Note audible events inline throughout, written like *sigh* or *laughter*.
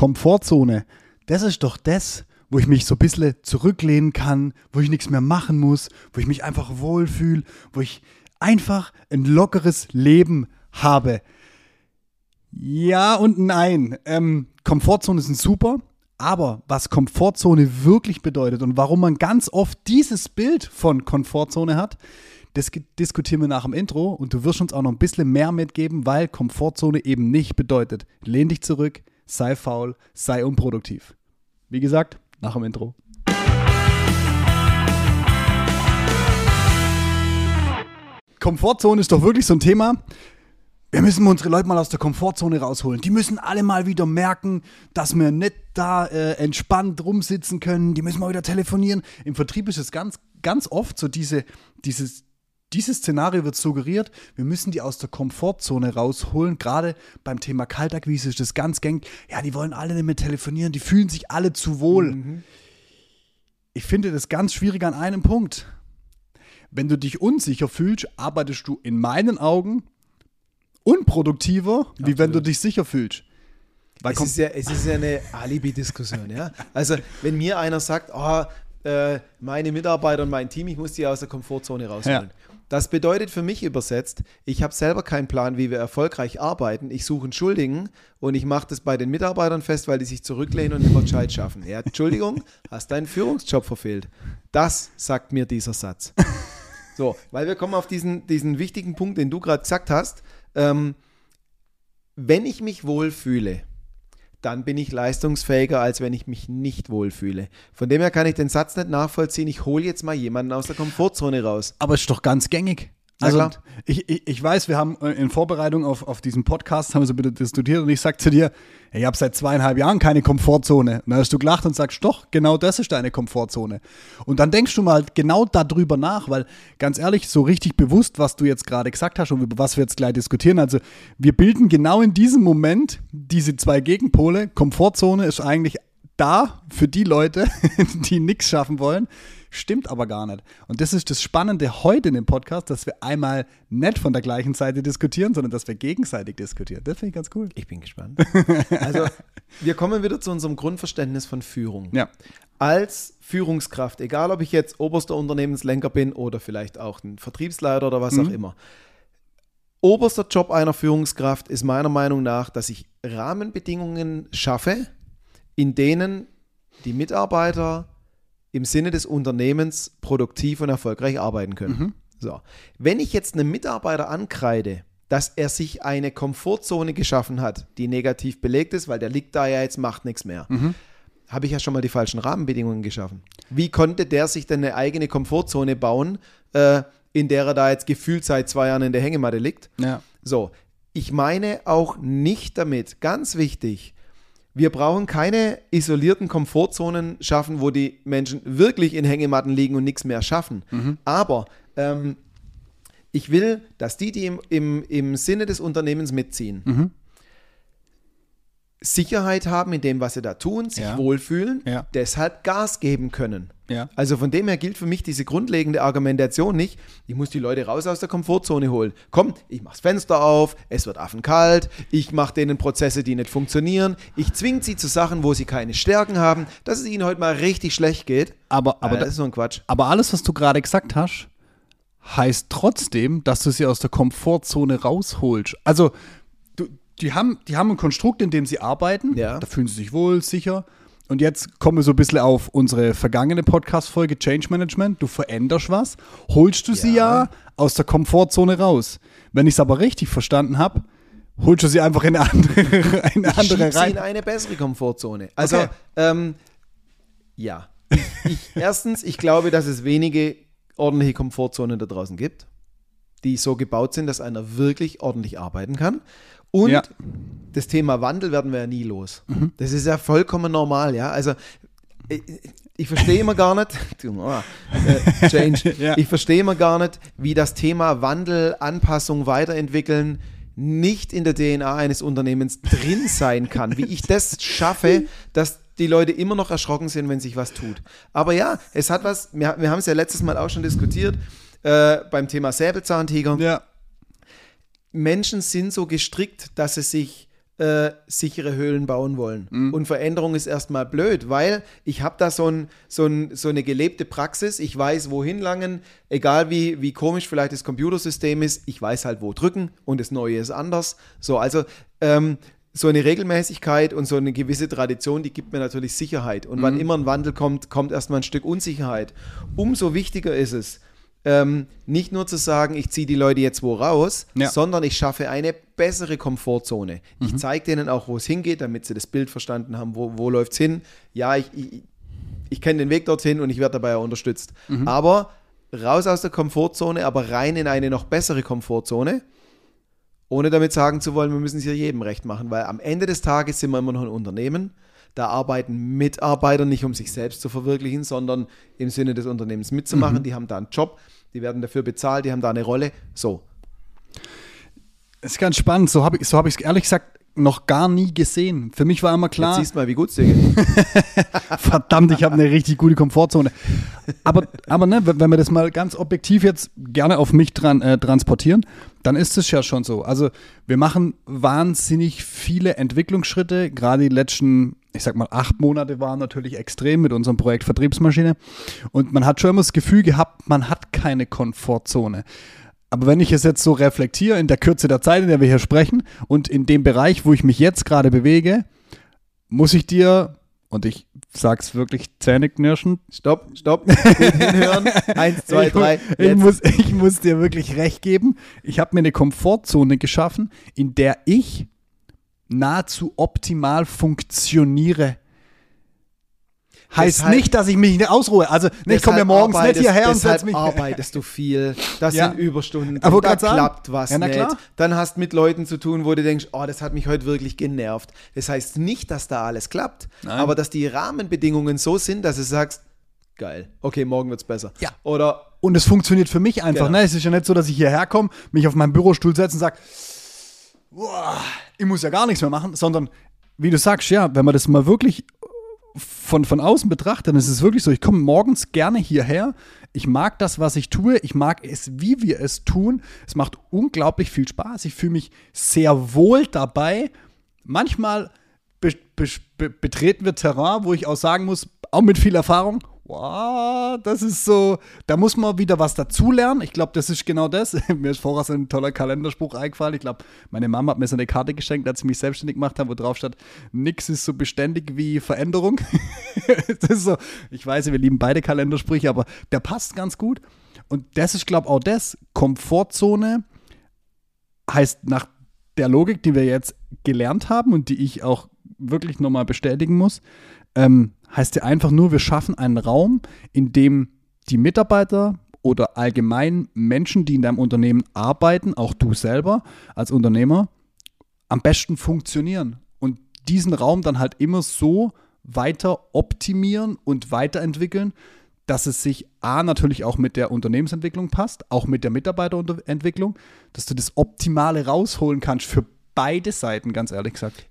Komfortzone, das ist doch das, wo ich mich so ein bisschen zurücklehnen kann, wo ich nichts mehr machen muss, wo ich mich einfach wohlfühle, wo ich einfach ein lockeres Leben habe. Ja und nein. Ähm, Komfortzone sind super, aber was Komfortzone wirklich bedeutet und warum man ganz oft dieses Bild von Komfortzone hat, das diskutieren wir nach dem Intro und du wirst uns auch noch ein bisschen mehr mitgeben, weil Komfortzone eben nicht bedeutet, lehn dich zurück, sei faul, sei unproduktiv. Wie gesagt, nach dem Intro. Komfortzone ist doch wirklich so ein Thema. Wir müssen unsere Leute mal aus der Komfortzone rausholen. Die müssen alle mal wieder merken, dass wir nicht da äh, entspannt rumsitzen können. Die müssen mal wieder telefonieren. Im Vertrieb ist es ganz, ganz oft so diese, dieses, dieses Szenario wird suggeriert, wir müssen die aus der Komfortzone rausholen. Gerade beim Thema Kaltakquise ist das ganz gängig. Ja, die wollen alle nicht mehr telefonieren, die fühlen sich alle zu wohl. Mhm. Ich finde das ganz schwierig an einem Punkt. Wenn du dich unsicher fühlst, arbeitest du in meinen Augen unproduktiver, Absolut. wie wenn du dich sicher fühlst. Weil es, ist ja, es ist ja eine Alibi-Diskussion, ja. Also, wenn mir einer sagt, oh, meine Mitarbeiter und mein Team, ich muss die aus der Komfortzone rausholen. Ja. Das bedeutet für mich übersetzt, ich habe selber keinen Plan, wie wir erfolgreich arbeiten. Ich suche einen Schuldigen und ich mache das bei den Mitarbeitern fest, weil die sich zurücklehnen und immer gescheit schaffen. Ja, Entschuldigung, *laughs* hast deinen Führungsjob verfehlt. Das sagt mir dieser Satz. So, weil wir kommen auf diesen, diesen wichtigen Punkt, den du gerade gesagt hast. Ähm, wenn ich mich wohlfühle, dann bin ich leistungsfähiger, als wenn ich mich nicht wohlfühle. Von dem her kann ich den Satz nicht nachvollziehen, ich hole jetzt mal jemanden aus der Komfortzone raus. Aber ist doch ganz gängig. Also ich, ich, ich, weiß, wir haben äh, in Vorbereitung auf, auf diesen Podcast, haben wir so bitte diskutiert und ich sage zu dir, ich habe seit zweieinhalb Jahren keine Komfortzone. Und dann hast du gelacht und sagst, doch, genau das ist deine Komfortzone. Und dann denkst du mal genau darüber nach, weil ganz ehrlich, so richtig bewusst, was du jetzt gerade gesagt hast und über was wir jetzt gleich diskutieren, also wir bilden genau in diesem Moment diese zwei Gegenpole. Komfortzone ist eigentlich da für die Leute, *laughs* die nichts schaffen wollen. Stimmt aber gar nicht. Und das ist das Spannende heute in dem Podcast, dass wir einmal nicht von der gleichen Seite diskutieren, sondern dass wir gegenseitig diskutieren. Das finde ich ganz cool. Ich bin gespannt. *laughs* Also, wir kommen wieder zu unserem Grundverständnis von Führung. Ja. Als Führungskraft, egal ob ich jetzt oberster Unternehmenslenker bin oder vielleicht auch ein Vertriebsleiter oder was mhm. auch immer. Oberster Job einer Führungskraft ist meiner Meinung nach, dass ich Rahmenbedingungen schaffe, in denen die Mitarbeiter im Sinne des Unternehmens produktiv und erfolgreich arbeiten können. Mhm. So. Wenn ich jetzt einem Mitarbeiter ankreide, dass er sich eine Komfortzone geschaffen hat, die negativ belegt ist, weil der liegt da ja jetzt, macht nichts mehr. Mhm. Habe ich ja schon mal die falschen Rahmenbedingungen geschaffen. Wie konnte der sich denn eine eigene Komfortzone bauen, äh, in der er da jetzt gefühlt seit zwei Jahren in der Hängematte liegt? Ja. So, ich meine auch nicht damit, ganz wichtig, wir brauchen keine isolierten Komfortzonen schaffen, wo die Menschen wirklich in Hängematten liegen und nichts mehr schaffen. Mhm. Aber ähm, ich will, dass die, die im, im, im Sinne des Unternehmens mitziehen, mhm. Sicherheit haben in dem, was sie da tun, sich ja. wohlfühlen, ja. deshalb Gas geben können. Ja. Also von dem her gilt für mich diese grundlegende Argumentation nicht, ich muss die Leute raus aus der Komfortzone holen. Komm, ich mach's Fenster auf, es wird affenkalt, ich mache denen Prozesse, die nicht funktionieren, ich zwinge sie zu Sachen, wo sie keine Stärken haben, dass es ihnen heute mal richtig schlecht geht. Aber, aber das ist so ein Quatsch. Aber alles, was du gerade gesagt hast, heißt trotzdem, dass du sie aus der Komfortzone rausholst. Also die haben, die haben ein Konstrukt, in dem sie arbeiten. Ja. Da fühlen sie sich wohl, sicher. Und jetzt kommen wir so ein bisschen auf unsere vergangene Podcast-Folge Change Management. Du veränderst was, holst du ja. sie ja aus der Komfortzone raus. Wenn ich es aber richtig verstanden habe, holst du sie einfach in eine andere, *laughs* eine ich andere rein. in eine bessere Komfortzone. Also, okay. ähm, ja. Ich, erstens, ich glaube, dass es wenige ordentliche Komfortzonen da draußen gibt, die so gebaut sind, dass einer wirklich ordentlich arbeiten kann. Und ja. das Thema Wandel werden wir ja nie los. Mhm. Das ist ja vollkommen normal, ja. Also ich, ich verstehe immer gar nicht, *laughs* äh, Change, *laughs* ja. ich verstehe immer gar nicht, wie das Thema Wandel, Anpassung, Weiterentwickeln nicht in der DNA eines Unternehmens drin sein kann. Wie ich das schaffe, dass die Leute immer noch erschrocken sind, wenn sich was tut. Aber ja, es hat was, wir, wir haben es ja letztes Mal auch schon diskutiert, äh, beim Thema Säbelzahntiger. Ja. Menschen sind so gestrickt, dass sie sich äh, sichere Höhlen bauen wollen. Mhm. Und Veränderung ist erstmal blöd, weil ich habe da so, ein, so, ein, so eine gelebte Praxis. Ich weiß, wohin langen, egal wie, wie komisch vielleicht das Computersystem ist, ich weiß halt, wo drücken und das Neue ist anders. So, also ähm, so eine Regelmäßigkeit und so eine gewisse Tradition, die gibt mir natürlich Sicherheit. Und mhm. wann immer ein Wandel kommt, kommt erstmal ein Stück Unsicherheit. Umso wichtiger ist es, ähm, nicht nur zu sagen, ich ziehe die Leute jetzt wo raus, ja. sondern ich schaffe eine bessere Komfortzone. Mhm. Ich zeige denen auch, wo es hingeht, damit sie das Bild verstanden haben, wo, wo läuft es hin. Ja, ich, ich, ich kenne den Weg dorthin und ich werde dabei auch unterstützt. Mhm. Aber raus aus der Komfortzone, aber rein in eine noch bessere Komfortzone. Ohne damit sagen zu wollen, wir müssen es hier jedem recht machen, weil am Ende des Tages sind wir immer noch ein Unternehmen. Da arbeiten Mitarbeiter nicht, um sich selbst zu verwirklichen, sondern im Sinne des Unternehmens mitzumachen. Mhm. Die haben da einen Job, die werden dafür bezahlt, die haben da eine Rolle. So. Das ist ganz spannend. So habe ich es so hab ehrlich gesagt noch gar nie gesehen. Für mich war immer klar. Jetzt siehst mal, wie gut es dir geht. *laughs* Verdammt, ich habe eine richtig gute Komfortzone. Aber, aber ne, wenn wir das mal ganz objektiv jetzt gerne auf mich dran, äh, transportieren, dann ist es ja schon so. Also wir machen wahnsinnig viele Entwicklungsschritte. Gerade die letzten, ich sag mal, acht Monate waren natürlich extrem mit unserem Projekt Vertriebsmaschine. Und man hat schon immer das Gefühl gehabt, man hat keine Komfortzone. Aber wenn ich es jetzt so reflektiere in der Kürze der Zeit, in der wir hier sprechen und in dem Bereich, wo ich mich jetzt gerade bewege, muss ich dir, und ich sag's wirklich zähneknirschend, stopp, stopp, hinhören, *laughs* eins, zwei, ich, drei. Ich muss, ich muss dir wirklich recht geben. Ich habe mir eine Komfortzone geschaffen, in der ich nahezu optimal funktioniere heißt deshalb, nicht, dass ich mich nicht ausruhe. Also ich komme ja morgens nicht hierher und setze mich. arbeitest du viel, das ja. sind Überstunden, Aber da klappt was ja, nicht. Klar. Dann hast du mit Leuten zu tun, wo du denkst, oh, das hat mich heute wirklich genervt. Das heißt nicht, dass da alles klappt, Nein. aber dass die Rahmenbedingungen so sind, dass du sagst, geil, okay, morgen wird es besser. Ja. Oder und es funktioniert für mich einfach. Genau. Ne? Es ist ja nicht so, dass ich hierher komme, mich auf meinen Bürostuhl setze und sage, ich muss ja gar nichts mehr machen, sondern wie du sagst, ja, wenn man das mal wirklich von, von außen betrachtet, dann ist es wirklich so, ich komme morgens gerne hierher. Ich mag das, was ich tue. Ich mag es, wie wir es tun. Es macht unglaublich viel Spaß. Ich fühle mich sehr wohl dabei. Manchmal be be betreten wir Terrain, wo ich auch sagen muss, auch mit viel Erfahrung, wow, das ist so, da muss man wieder was dazulernen. Ich glaube, das ist genau das. *laughs* mir ist vorher so ein toller Kalenderspruch eingefallen. Ich glaube, meine Mama hat mir so eine Karte geschenkt, als ich mich selbstständig gemacht habe, wo drauf steht, nix ist so beständig wie Veränderung. *laughs* das ist so, ich weiß, wir lieben beide Kalendersprüche, aber der passt ganz gut. Und das ist, glaube ich, auch das. Komfortzone heißt nach der Logik, die wir jetzt gelernt haben und die ich auch wirklich nochmal bestätigen muss, ähm, heißt ja einfach nur, wir schaffen einen Raum, in dem die Mitarbeiter oder allgemein Menschen, die in deinem Unternehmen arbeiten, auch du selber als Unternehmer, am besten funktionieren und diesen Raum dann halt immer so weiter optimieren und weiterentwickeln, dass es sich A natürlich auch mit der Unternehmensentwicklung passt, auch mit der Mitarbeiterentwicklung, dass du das Optimale rausholen kannst für beide Seiten, ganz ehrlich gesagt.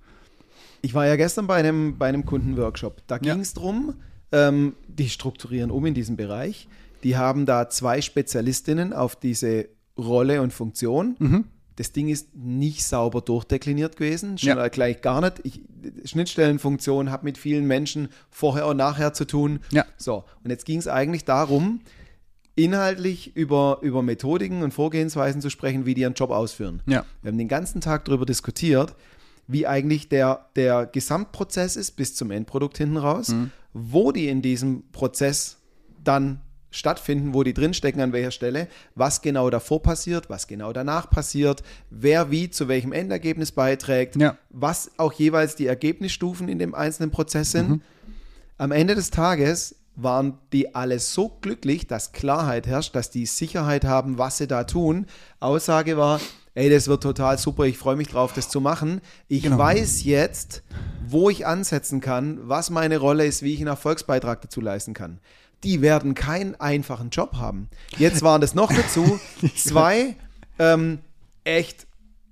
Ich war ja gestern bei einem, bei einem Kundenworkshop. Da ging es ja. darum, ähm, die strukturieren um in diesem Bereich. Die haben da zwei Spezialistinnen auf diese Rolle und Funktion. Mhm. Das Ding ist nicht sauber durchdekliniert gewesen, schon ja. gleich gar nicht. Ich, Schnittstellenfunktion hat mit vielen Menschen vorher und nachher zu tun. Ja. So, und jetzt ging es eigentlich darum, inhaltlich über, über Methodiken und Vorgehensweisen zu sprechen, wie die ihren Job ausführen. Ja. Wir haben den ganzen Tag darüber diskutiert, wie eigentlich der, der Gesamtprozess ist bis zum Endprodukt hinten raus, mhm. wo die in diesem Prozess dann stattfinden, wo die drinstecken, an welcher Stelle, was genau davor passiert, was genau danach passiert, wer wie zu welchem Endergebnis beiträgt, ja. was auch jeweils die Ergebnisstufen in dem einzelnen Prozess sind. Mhm. Am Ende des Tages waren die alle so glücklich, dass Klarheit herrscht, dass die Sicherheit haben, was sie da tun. Aussage war, ey, das wird total super, ich freue mich drauf, das zu machen. Ich genau. weiß jetzt, wo ich ansetzen kann, was meine Rolle ist, wie ich einen Erfolgsbeitrag dazu leisten kann. Die werden keinen einfachen Job haben. Jetzt waren das noch dazu *laughs* zwei ähm, echt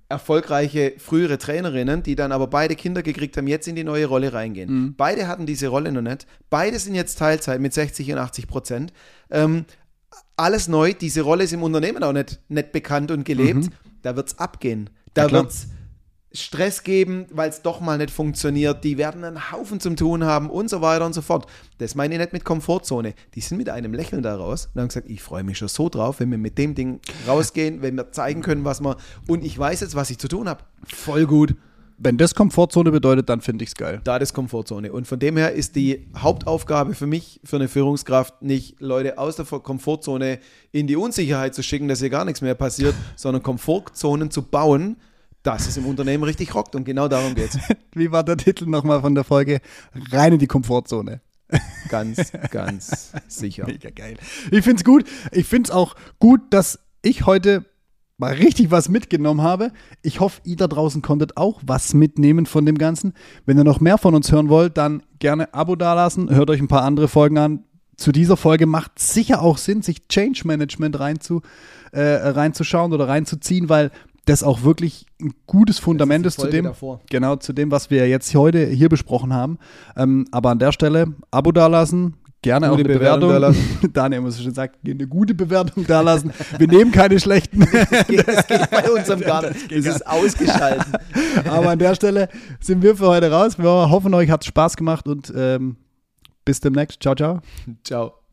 erfolgreiche frühere Trainerinnen, die dann aber beide Kinder gekriegt haben, jetzt in die neue Rolle reingehen. Mhm. Beide hatten diese Rolle noch nicht. Beide sind jetzt Teilzeit mit 60 und 80 Prozent. Ähm, alles neu. Diese Rolle ist im Unternehmen auch nicht, nicht bekannt und gelebt. Mhm da wird es abgehen. Da wird es Stress geben, weil es doch mal nicht funktioniert. Die werden einen Haufen zum Tun haben und so weiter und so fort. Das meine ich nicht mit Komfortzone. Die sind mit einem Lächeln da raus und haben gesagt, ich freue mich schon so drauf, wenn wir mit dem Ding rausgehen, wenn wir zeigen können, was wir. Und ich weiß jetzt, was ich zu tun habe. Voll gut. Wenn das Komfortzone bedeutet, dann finde ich es geil. Da ist Komfortzone. Und von dem her ist die Hauptaufgabe für mich, für eine Führungskraft, nicht Leute aus der Komfortzone in die Unsicherheit zu schicken, dass hier gar nichts mehr passiert, *laughs* sondern Komfortzonen zu bauen, dass es im Unternehmen richtig rockt. Und genau darum geht es. *laughs* Wie war der Titel nochmal von der Folge? Rein in die Komfortzone. *laughs* Ganz, ganz sicher. Mega geil. Ich finde es gut. Ich finde es auch gut, dass ich heute mal richtig was mitgenommen habe. Ich hoffe, ihr da draußen konntet auch was mitnehmen von dem Ganzen. Wenn ihr noch mehr von uns hören wollt, dann gerne Abo dalassen. Hört euch ein paar andere Folgen an. Zu dieser Folge macht sicher auch Sinn, sich Change Management reinzu, äh, reinzuschauen oder reinzuziehen, weil das auch wirklich ein gutes Fundament ist, ist zu dem, davor. genau zu dem, was wir jetzt heute hier besprochen haben. Ähm, aber an der Stelle Abo dalassen, gerne gute auch eine Bewertung. Bewertung. *laughs* Daniel muss schon sagen, eine gute Bewertung dalassen. Wir nehmen keine schlechten. *laughs* *laughs* das, geht, das geht bei unserem gar nicht. Das, das ist ausgeschalten. Aber an der Stelle sind wir für heute raus. Wir hoffen, euch hat es Spaß gemacht und ähm, bis demnächst. Ciao, ciao. Ciao.